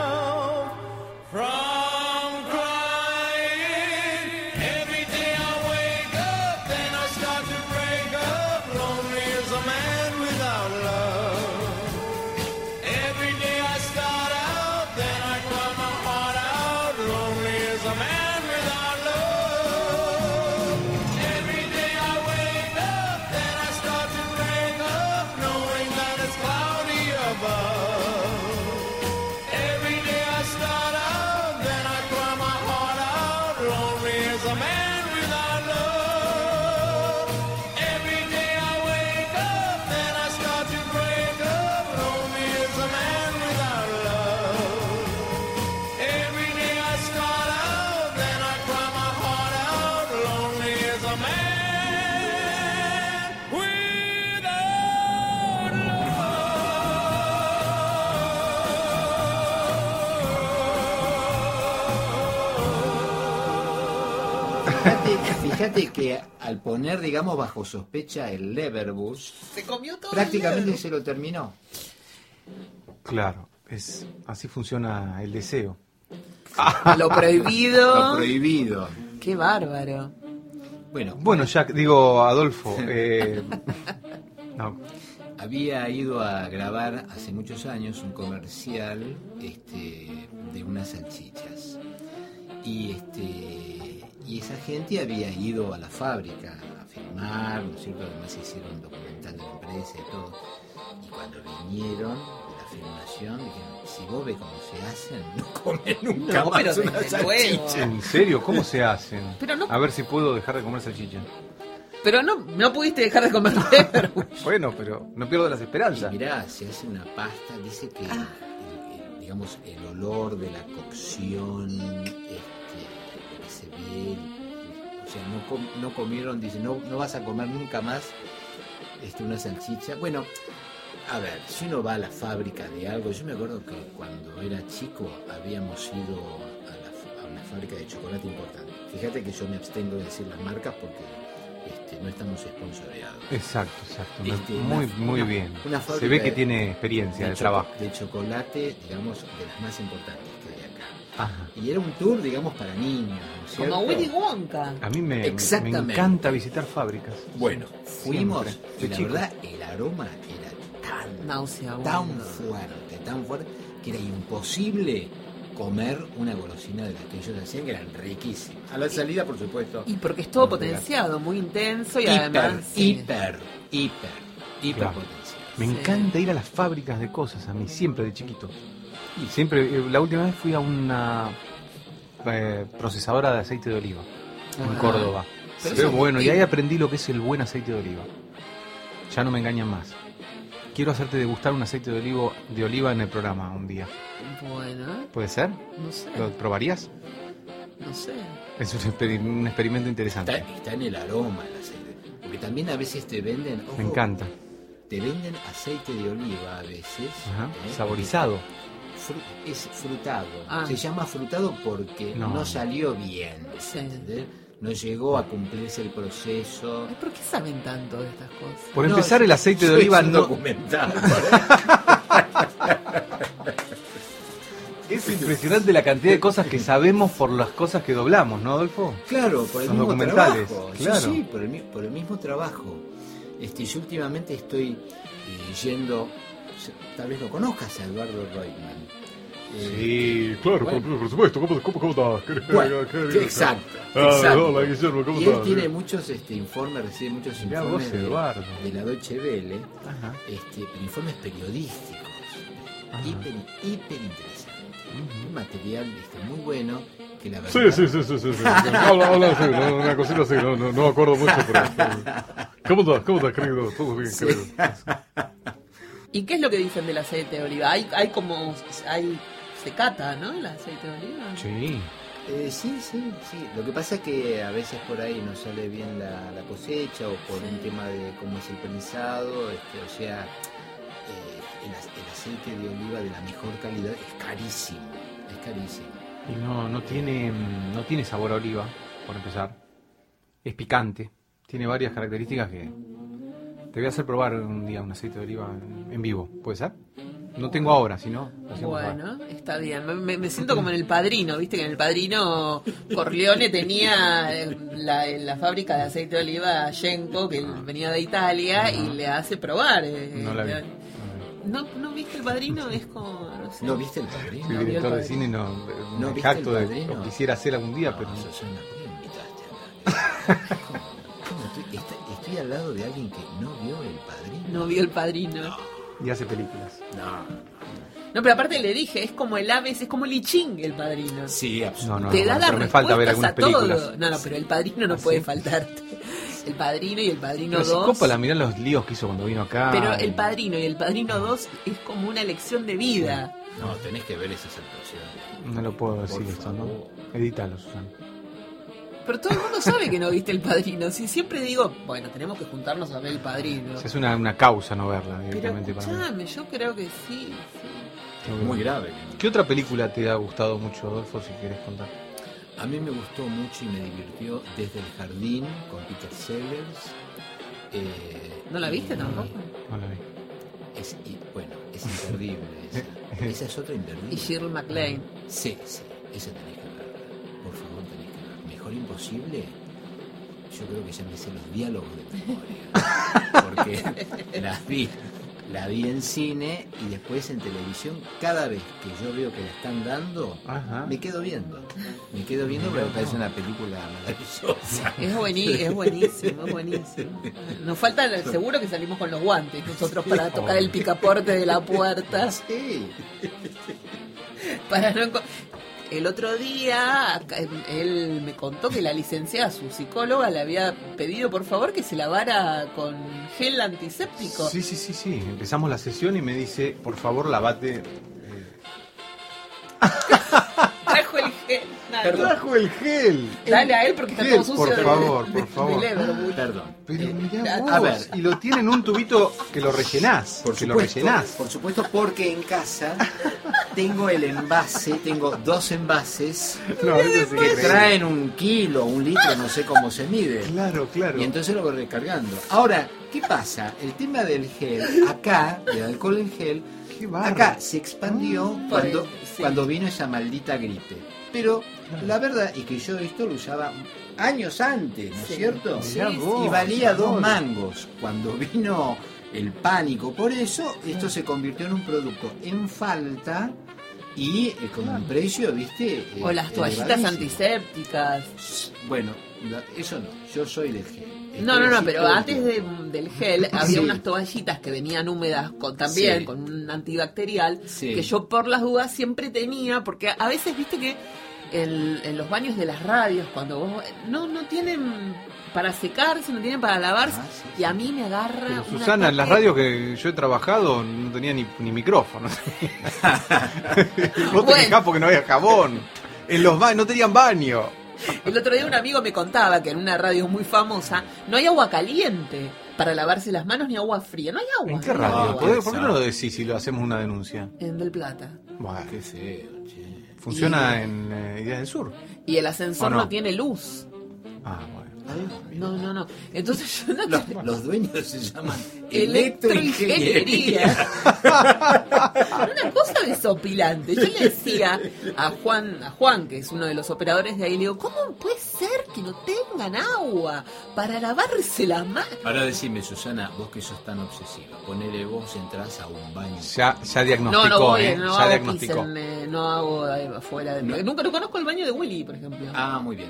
Fíjate, que al poner, digamos, bajo sospecha el Leverbus, Se comió todo. prácticamente el se lo terminó. Claro, es así funciona el deseo. Lo prohibido. Lo prohibido. Qué bárbaro. Bueno, Bueno, Jack, digo, Adolfo, eh, no, había ido a grabar hace muchos años un comercial este, de unas salchichas. Y, este, y esa gente había ido a la fábrica a filmar, ¿no es cierto? Además hicieron un documental de la empresa y todo. Y cuando vinieron de la filmación, dijeron, si vos ves cómo se hacen, no comen nunca No, más pero una desde luego. salchicha. ¿en serio? ¿Cómo se hacen? Pero no- A ver si puedo dejar de comer salchicha. Pero no, no pudiste dejar de comer. Bueno, pero no pierdo las Y esperanzas. mirá, se hace una pasta, dice que Ah. el- el- digamos el olor de la cocción, este, o sea, no, com- no comieron, dice, no, no vas a comer nunca más este, una salchicha. Bueno, a ver, si uno va a la fábrica de algo, yo me acuerdo que cuando era chico habíamos ido a, la fa- a una fábrica de chocolate importante. Fíjate que yo me abstengo de decir las marcas porque este, no estamos sponsoreados. Exacto, exacto. Este, muy, una- muy una- bien. una Se ve que de- tiene experiencia de trabajo. de chocolate, digamos, de las más importantes. Ajá. Y era un tour, digamos, para niños. Como Willy Wonka. A mí me, me Exactamente. encanta visitar fábricas. Bueno, fuimos Siempre, y de la chico. verdad el aroma era tan, tan fuerte, tan fuerte, que era imposible comer una golosina de las que ellos hacían, que eran riquísimas. A la salida, por supuesto. Y porque es todo potenciado, muy intenso y hiper, además. sí. hiper, hiper, hiper Claro. potenciado. Me Sí. encanta ir a las fábricas de cosas, a mí, siempre de chiquito. Siempre, eh, la última vez fui a una eh, procesadora de aceite de oliva. en Ah. Córdoba. Pero eso- bueno, y ahí aprendí lo que es el buen aceite de oliva. Ya no me engañan más. Quiero hacerte degustar un aceite de, olivo, de oliva en el programa un día. Bueno, ¿Puede ser? no sé, ¿Lo probarías? no sé. Es un, experi- un experimento Está, interesante. está en el aroma el aceite. Porque también a veces te venden. ojo, Me encanta. Te venden aceite de oliva a veces. Ajá. ¿eh? Saborizado. Fru- es frutado. Ah. Se llama frutado porque No. no, salió bien. Sí. ¿entendés? No llegó a cumplirse el proceso. ¿Por qué saben tanto de estas cosas? Por No, empezar, el aceite de oliva un no. documental. Es impresionante la cantidad de cosas que sabemos por las cosas que doblamos, ¿no, Adolfo? Claro, por el Los mismo documentales, trabajo. Sí, claro. Sí, por el, mi- por el mismo trabajo. Este, yo últimamente estoy eh, yendo, tal vez lo conozcas a Eduardo Reutemann. Eh, Sí, claro, Bueno. por, por supuesto. ¿Cómo, cómo, cómo estás? ¿Qué- Bueno, exacto, exacto. hola, Guillermo, ¿cómo y él estás? tiene muchos este, informes, recibe muchos informes vos, de, de la Deutsche Welle, este, informes periodísticos, hiper, hiper interesantes. Un material este, muy bueno que la verdad... Sí, sí, sí, sí, sí. sí. Habla, habla así, no, una cosita así, no, no, no acuerdo mucho, pero... ¿Cómo estás? ¿Cómo estás, querido? Todo bien, Sí. querido. ¿Y qué es lo que dicen del aceite de oliva? Hay, hay como, hay, se cata, ¿no? El aceite de oliva. Sí. Eh, sí, sí, sí. Lo que pasa es que a veces por ahí no sale bien la, la cosecha o por un tema de cómo es el prensado, este, o sea, eh, el, el aceite de oliva de la mejor calidad es carísimo, es carísimo. Y no, no tiene no tiene sabor a oliva, por empezar. Es picante. Tiene varias características que te voy a hacer probar un día un aceite de oliva en, vivo, ¿puede ser? No tengo ahora, si no, lo hacemos ahora. Bueno, está bien. Me, siento como en el padrino, viste que en el padrino Corleone tenía eh, la, en la fábrica de aceite de oliva Yenko, que él venía de Italia, y le hace probar. eh, No la vi. ¿No, ¿No viste el padrino? Es como. No sé. ¿No viste el padrino? Soy director de cine y no, ¿No me viste jacto el de padrino? lo quisiera hacer algún día, pero No, no. Susana, ¿por qué me invitaste a hablar? ¿Cómo? ¿Cómo? Estoy al lado de alguien que no vio el padrino. No vio el padrino. y hace películas. No. No, pero aparte le dije, es como el Aves, es como el I Ching el padrino. Sí, No, absolutamente. no, Te da no, pero me falta ver algunas a todo. películas. No, no, pero el padrino no ¿Ah, puede sí? faltarte. El padrino y el padrino Pero si 2. Coppola, mirá los líos que hizo cuando vino acá. Pero el padrino y el padrino 2 es como una lección de vida. No, tenés que ver esas actuaciones. No lo puedo decir Por esto, ¿no? favor. Edítalo, Susana. Pero todo el mundo sabe que no viste el padrino. Si siempre digo, bueno, tenemos que juntarnos a ver el padrino. Es una, una causa no verla Pero directamente para mí. yo creo que sí. sí. Muy grave. ¿Qué otra película te ha gustado mucho, Adolfo, si quieres contar? A mí me gustó mucho y me divirtió Desde el Jardín con Peter Sellers. Eh, ¿No la viste tampoco? No la vi. Es, y, bueno, es imperdible esa. Esa es otra imperdible. Y Shirley MacLaine. Sí, sí, esa tenés Mejor imposible. Yo creo que ya me sé los diálogos de memoria. Porque la vi, la vi en cine y después en televisión. Cada vez que yo veo que la están dando, Ajá. me quedo viendo. Me quedo viendo porque me parece una película maravillosa. Es, buení- es buenísimo, es buenísimo. Nos falta, seguro que salimos con los guantes nosotros para tocar el picaporte de la puerta. Sí. Para no el otro día él me contó que la licenciada, su psicóloga, le había pedido por favor que se lavara con gel antiséptico. Sí, sí, sí, sí. Empezamos la sesión y me dice, por favor, lavate. eh, Trajo el gel. Nada, ¡Trajo el gel! Dale a él porque está Gel, todo sucio por de- favor, de- por de- favor. Perdón. Pero Eh, mirá a- vos, a ver. y lo tiene en un tubito que lo rellenás. Por que lo supuesto, rellenás. por supuesto, porque en casa tengo el envase, tengo dos envases No, que traen un kilo, un litro, no sé cómo se mide. Claro, claro. Y entonces lo voy recargando. Ahora, ¿qué pasa? El tema del gel, acá, del alcohol en gel, acá se expandió Por cuando, sí. cuando vino esa maldita gripe. Pero la verdad es que yo esto lo usaba años antes, ¿no es Sí. cierto? Y valía dos mangos. Cuando vino el pánico por eso, esto se convirtió en un producto en falta y eh, con un precio, ¿viste? Eh, O las toallitas elevadísimo. antisépticas. Bueno, eso no, yo soy del gel. No, no, no, pero antes de- del gel había Sí. unas toallitas que venían húmedas con también Sí. con un antibacterial Sí. que yo por las dudas siempre tenía porque a veces viste que en, en los baños de las radios, cuando vos... No, no tienen para secarse, no tienen para lavarse. Ah, sí, y a mí me agarra... Pero Susana, en las radios que yo he trabajado no tenía ni, ni micrófono. Vos te Bueno. porque no había jabón. En los baños no tenían baño. El otro día un amigo me contaba que en una radio muy famosa no hay agua caliente para lavarse las manos ni agua fría. No hay agua. ¿En qué no radio? agua. ¿Por qué- ¿Por qué no lo decís si lo hacemos una denuncia? En Del Plata. Bueno, Qué feo, funciona en eh, Ideas del Sur. Y el ascensor ¿O no? no? tiene luz. Ah, bueno. No, no, no. Entonces yo no Los, te- los dueños se llaman Electroingeniería. Una cosa desopilante. Yo le decía a Juan, a Juan, que es uno de los operadores de ahí, le digo, ¿cómo puede ser que no tengan agua para lavarse las manos? Ahora decime, Susana, vos que sos tan obsesiva, ponele vos entras a un baño. Ya, ya diagnosticó, No, no voy, ¿eh? no ya hago diagnosticó. eh, no hago afuera. de- No. Nunca no conozco el baño de Willy, por ejemplo. Ah, muy bien.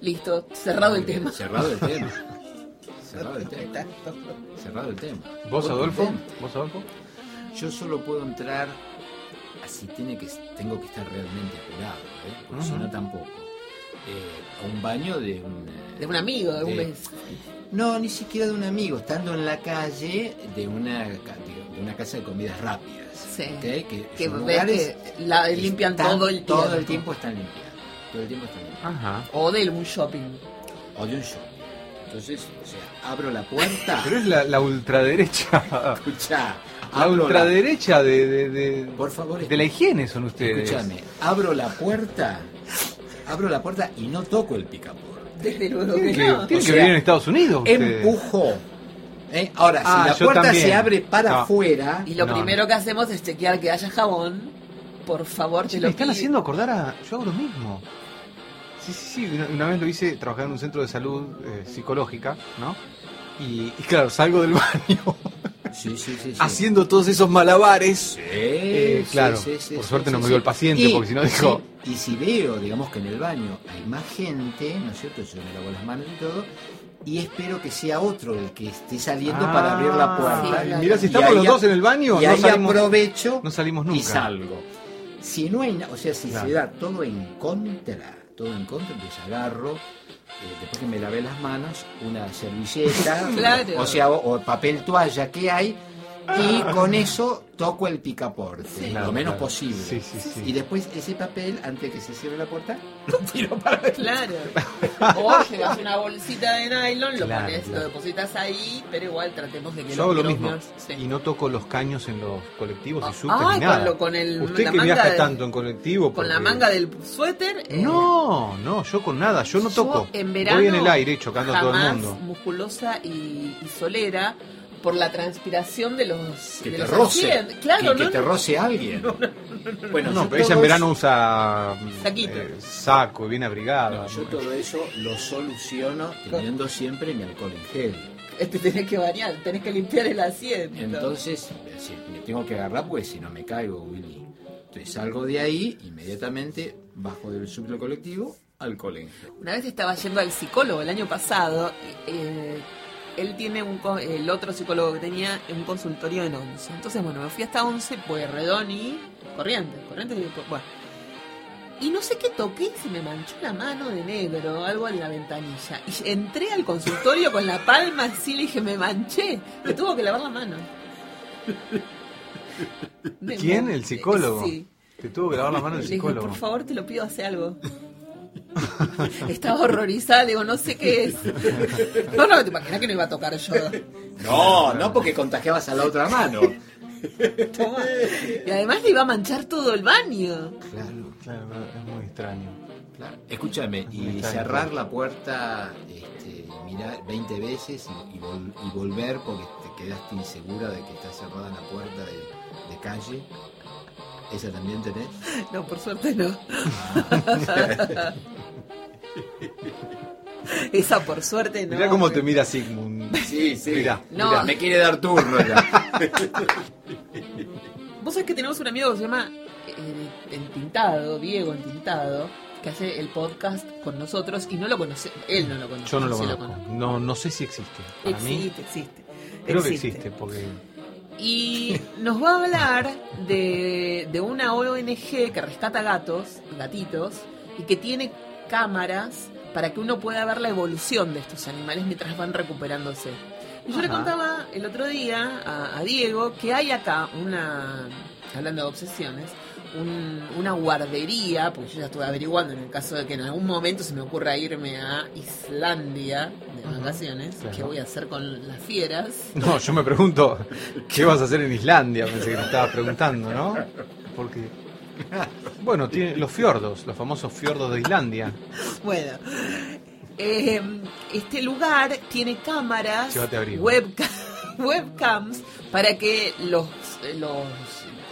Listo, cerrado el tema. Cerrado el tema. Cerrado el tema. Cerrado el tema. ¿Vos, Adolfo? ¿Vos, Adolfo? Yo solo puedo entrar así tiene que tengo que estar realmente apurado, ¿eh? porque si Ujú. no tampoco. Eh, a un baño de un eh, De un amigo, de un mes. No, ni siquiera de un amigo, estando en la calle de una ca- de- de una casa de comidas rápidas. Sí. ¿ok? Que, Que lugares que la- limpian están- todo el tiempo. Todo el tiempo están limpiando. Todo el tiempo están limpiando. Ajá. O de un shopping. O de un shopping. Entonces, o sea, abro la puerta. Pero es la, la ultraderecha. Escucha, La la, ultraderecha de, de, de, Por favor, de la higiene son ustedes. Escúchame, abro la puerta, abro la puerta y no toco el picaporte. Desde luego que que, no. tienen O que sea, vivir en Estados Unidos. ustedes. Empujo. ¿eh? Ahora, Ah, si la yo puerta también. se abre para No. afuera, Y lo No, primero no. que hacemos es chequear que haya jabón. Por favor, te Che, lo me están pido. haciendo acordar a. Yo hago lo mismo. Sí, sí, sí. Una, una vez lo hice trabajando en un centro de salud eh, psicológica, ¿no? Y, y claro, salgo del baño sí, sí, sí, sí. haciendo todos esos malabares. Sí, Eh, sí, claro, sí, sí, por sí, suerte sí, no me sí. vio el paciente, Y- porque si no dijo- sí, y si veo, digamos que en el baño hay más gente, ¿no es cierto? Yo me lavo las manos y todo, y espero que sea otro el que esté saliendo Ah, para abrir la sí, puerta. claro. Mira, si Y estamos los a- dos en el baño, y no ahí salimos, aprovecho no salimos y nunca. salgo. Si no hay, o sea, si Claro. se da todo en contra, todo en contra, entonces agarro, eh, después que me lavé las manos, una servilleta, Claro. o sea, o, o papel toalla que hay, y con eso toco el picaporte, lo menos claro. posible. Sí, sí, sí. Y después ese papel, antes que se cierre la puerta, lo tiro para adentro. Claro. O llevas una bolsita de nylon, lo Claro, pones, claro. lo depositas ahí, pero igual tratemos de que Yo hago lo los mismo. Y no toco los caños en los colectivos y Ah, subtes ah, ni nada. con lo- con el- Usted la que manga viaja de- tanto en colectivo. Con la manga del suéter. eh, No, no, yo con nada, yo no yo toco. en verano Voy en el aire chocando a todo el mundo. musculosa y, y solera por la transpiración de los Que de te los roce. Claro, que, que no, te roce alguien. Bueno, No, pero ella en verano usa Saquito. eh, saco y bien abrigada. No, yo todo eso lo soluciono teniendo siempre mi alcohol en gel. Te tenés que bañar, tenés que limpiar el asiento. Entonces, sí, me tengo que agarrar porque si no me caigo, Willy. Entonces salgo de ahí, inmediatamente bajo del sublo colectivo, alcohol en gel. Una vez estaba yendo al psicólogo el año pasado. eh, él tiene un. El otro psicólogo que tenía un consultorio en 11. Entonces, bueno, me fui hasta 11, pues Redoni, corriente, corriente. Bueno. Y no sé qué toqué y se me manchó la mano de negro, algo en la ventanilla. Y entré al consultorio con la palma así, le dije, me manché. Me tuvo que lavar la mano. ¿Quién? ¿El psicólogo? Sí. Te tuvo que lavar las manos Le el dije, psicólogo. por favor, te lo pido, hace algo. Estaba horrorizada, digo, no sé qué es. No, no, te imaginas que no iba a tocar yo. No, no porque contagiabas a la otra mano. Toma. Y además le iba a manchar todo el baño. Claro, Claro, es muy extraño. claro. Escúchame, y cerrar la puerta, este, mirar 20 veces y, y vol- y volver porque te quedaste insegura de que está cerrada la puerta de, de calle. ¿Esa también tenés? No, por suerte no. Esa por suerte no. Mirá cómo te mira Sigmund. Sí, sí. Mirá, No. Mirá, me quiere dar turno ya. Vos sabés que tenemos un amigo que se llama eh, Entintado, Diego Entintado, que hace el podcast con nosotros y no lo conoce. Él no lo conoce. Yo no lo sí conozco. No, no sé si existe. Para mí, Existe, existe. creo que existe, porque Y nos va a hablar de, de una ONG que rescata gatos, gatitos, y que tiene cámaras para que uno pueda ver la evolución de estos animales mientras van recuperándose. Y yo le contaba el otro día a, a Diego que hay acá una, hablando de obsesiones, un- una guardería, porque yo ya estuve averiguando en el caso de que en algún momento se me ocurra irme a Islandia de vacaciones, claro. ¿qué voy a hacer con las fieras? No, yo me pregunto, ¿qué vas a hacer en Islandia? Pensé que me estaba preguntando, ¿no? Porque, bueno, tiene los fiordos, los famosos fiordos de Islandia. Bueno, eh, este lugar tiene cámaras, webcams, para que los, los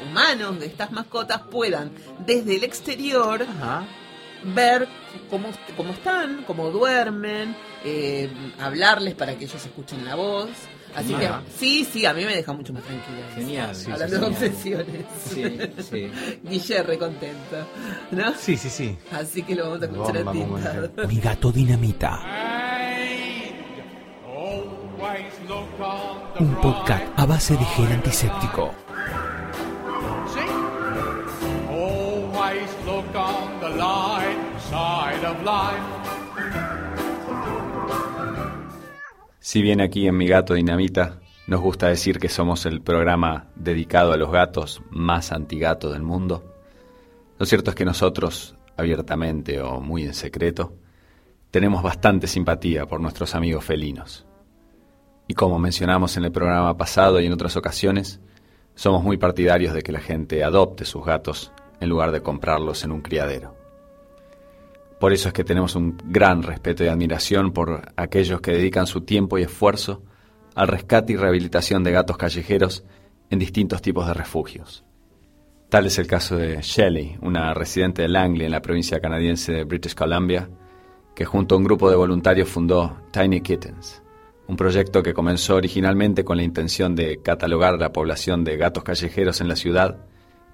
humanos de estas mascotas puedan, desde el exterior, Ajá. ver cómo, cómo están, cómo duermen, eh, hablarles para que ellos escuchen la voz. Así que, sí, sí, a mí me deja mucho más tranquila. Genial. Sí, Hablando sí, de obsesiones. Sí, sí. Guillermo contento. ¿No? Sí, sí, sí. Así que lo vamos a escuchar Bomba, tinta. mujer. Mi gato dinamita. Always look on the Un podcast a base de gel antiséptico. Always look on the light side of life. Si bien aquí en Mi Gato Dinamita nos gusta decir que somos el programa dedicado a los gatos más antigato del mundo, lo cierto es que nosotros, abiertamente o muy en secreto, tenemos bastante simpatía por nuestros amigos felinos. Y como mencionamos en el programa pasado y en otras ocasiones, somos muy partidarios de que la gente adopte sus gatos en lugar de comprarlos en un criadero. Por eso es que tenemos un gran respeto y admiración por aquellos que dedican su tiempo y esfuerzo al rescate y rehabilitación de gatos callejeros en distintos tipos de refugios. Tal es el caso de Shelley, una residente de Langley en la provincia canadiense de British Columbia, que junto a un grupo de voluntarios fundó Tiny Kittens, un proyecto que comenzó originalmente con la intención de catalogar la población de gatos callejeros en la ciudad,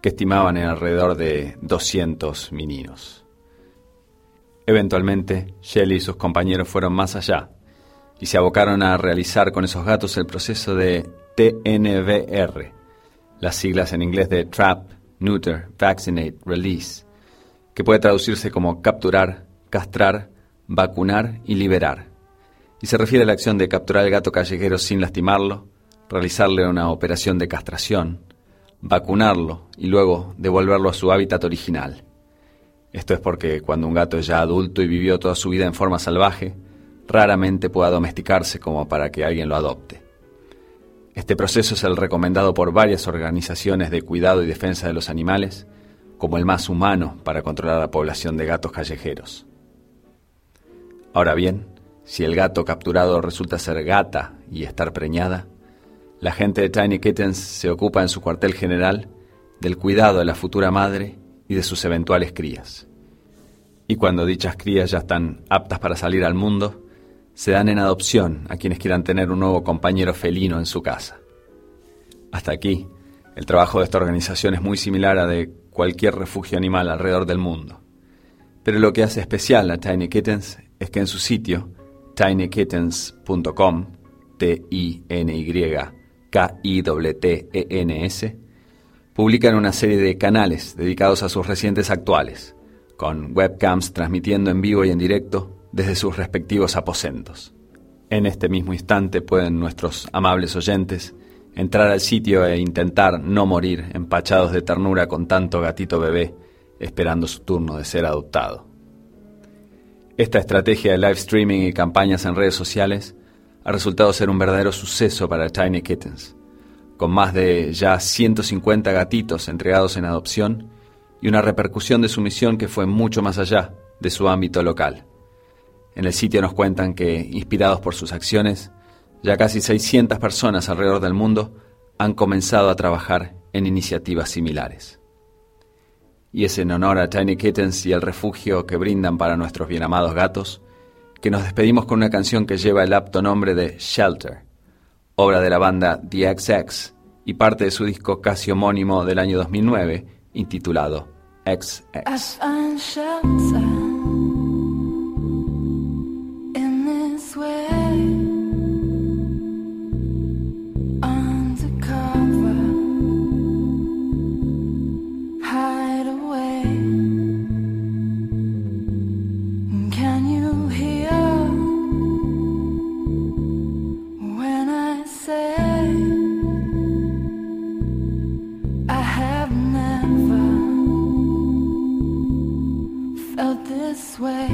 que estimaban en alrededor de 200 meninos. Eventualmente, Shelley y sus compañeros fueron más allá y se abocaron a realizar con esos gatos el proceso de TNVR, las siglas en inglés de Trap, Neuter, Vaccinate, Release, que puede traducirse como capturar, castrar, vacunar y liberar. Y se refiere a la acción de capturar al gato callejero sin lastimarlo, realizarle una operación de castración, vacunarlo y luego devolverlo a su hábitat original. Esto es porque cuando un gato es ya adulto y vivió toda su vida en forma salvaje, raramente pueda domesticarse como para que alguien lo adopte. Este proceso es el recomendado por varias organizaciones de cuidado y defensa de los animales, como el más humano para controlar la población de gatos callejeros. Ahora bien, si el gato capturado resulta ser gata y estar preñada, la gente de Tiny Kittens se ocupa en su cuartel general del cuidado de la futura madre de sus eventuales crías. Y cuando dichas crías ya están aptas para salir al mundo, se dan en adopción a quienes quieran tener un nuevo compañero felino en su casa. Hasta aquí, el trabajo de esta organización es muy similar a de cualquier refugio animal alrededor del mundo. Pero lo que hace especial a Tiny Kittens es que en su sitio, tinykittens.com, T-I-N-Y-K-I-T-T-E-N-S, publican una serie de canales dedicados a sus recientes actuales, con webcams transmitiendo en vivo y en directo desde sus respectivos aposentos. En este mismo instante pueden nuestros amables oyentes entrar al sitio e intentar no morir empachados de ternura con tanto gatito bebé esperando su turno de ser adoptado. Esta estrategia de live streaming y campañas en redes sociales ha resultado ser un verdadero suceso para Tiny Kittens, con más de ya 150 gatitos entregados en adopción y una repercusión de su misión que fue mucho más allá de su ámbito local. En el sitio nos cuentan que, inspirados por sus acciones, ya casi 600 personas alrededor del mundo han comenzado a trabajar en iniciativas similares. Y es en honor a Tiny Kittens y el refugio que brindan para nuestros bien amados gatos que nos despedimos con una canción que lleva el apto nombre de Shelter, obra de la banda The XX y parte de su disco casi homónimo del año 2009 intitulado XX. way.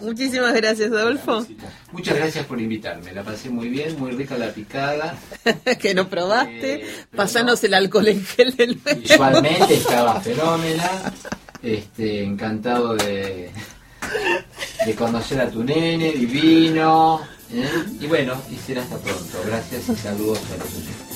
Muchísimas gracias, Adolfo. Muchas gracias por invitarme. La pasé muy bien, muy rica la picada. que no probaste. Eh, Pasanos el alcohol en gel del Visualmente estaba fenómena. Este, encantado de, de conocer a tu nene, divino. ¿eh? Y bueno, y será hasta pronto. Gracias y saludos a los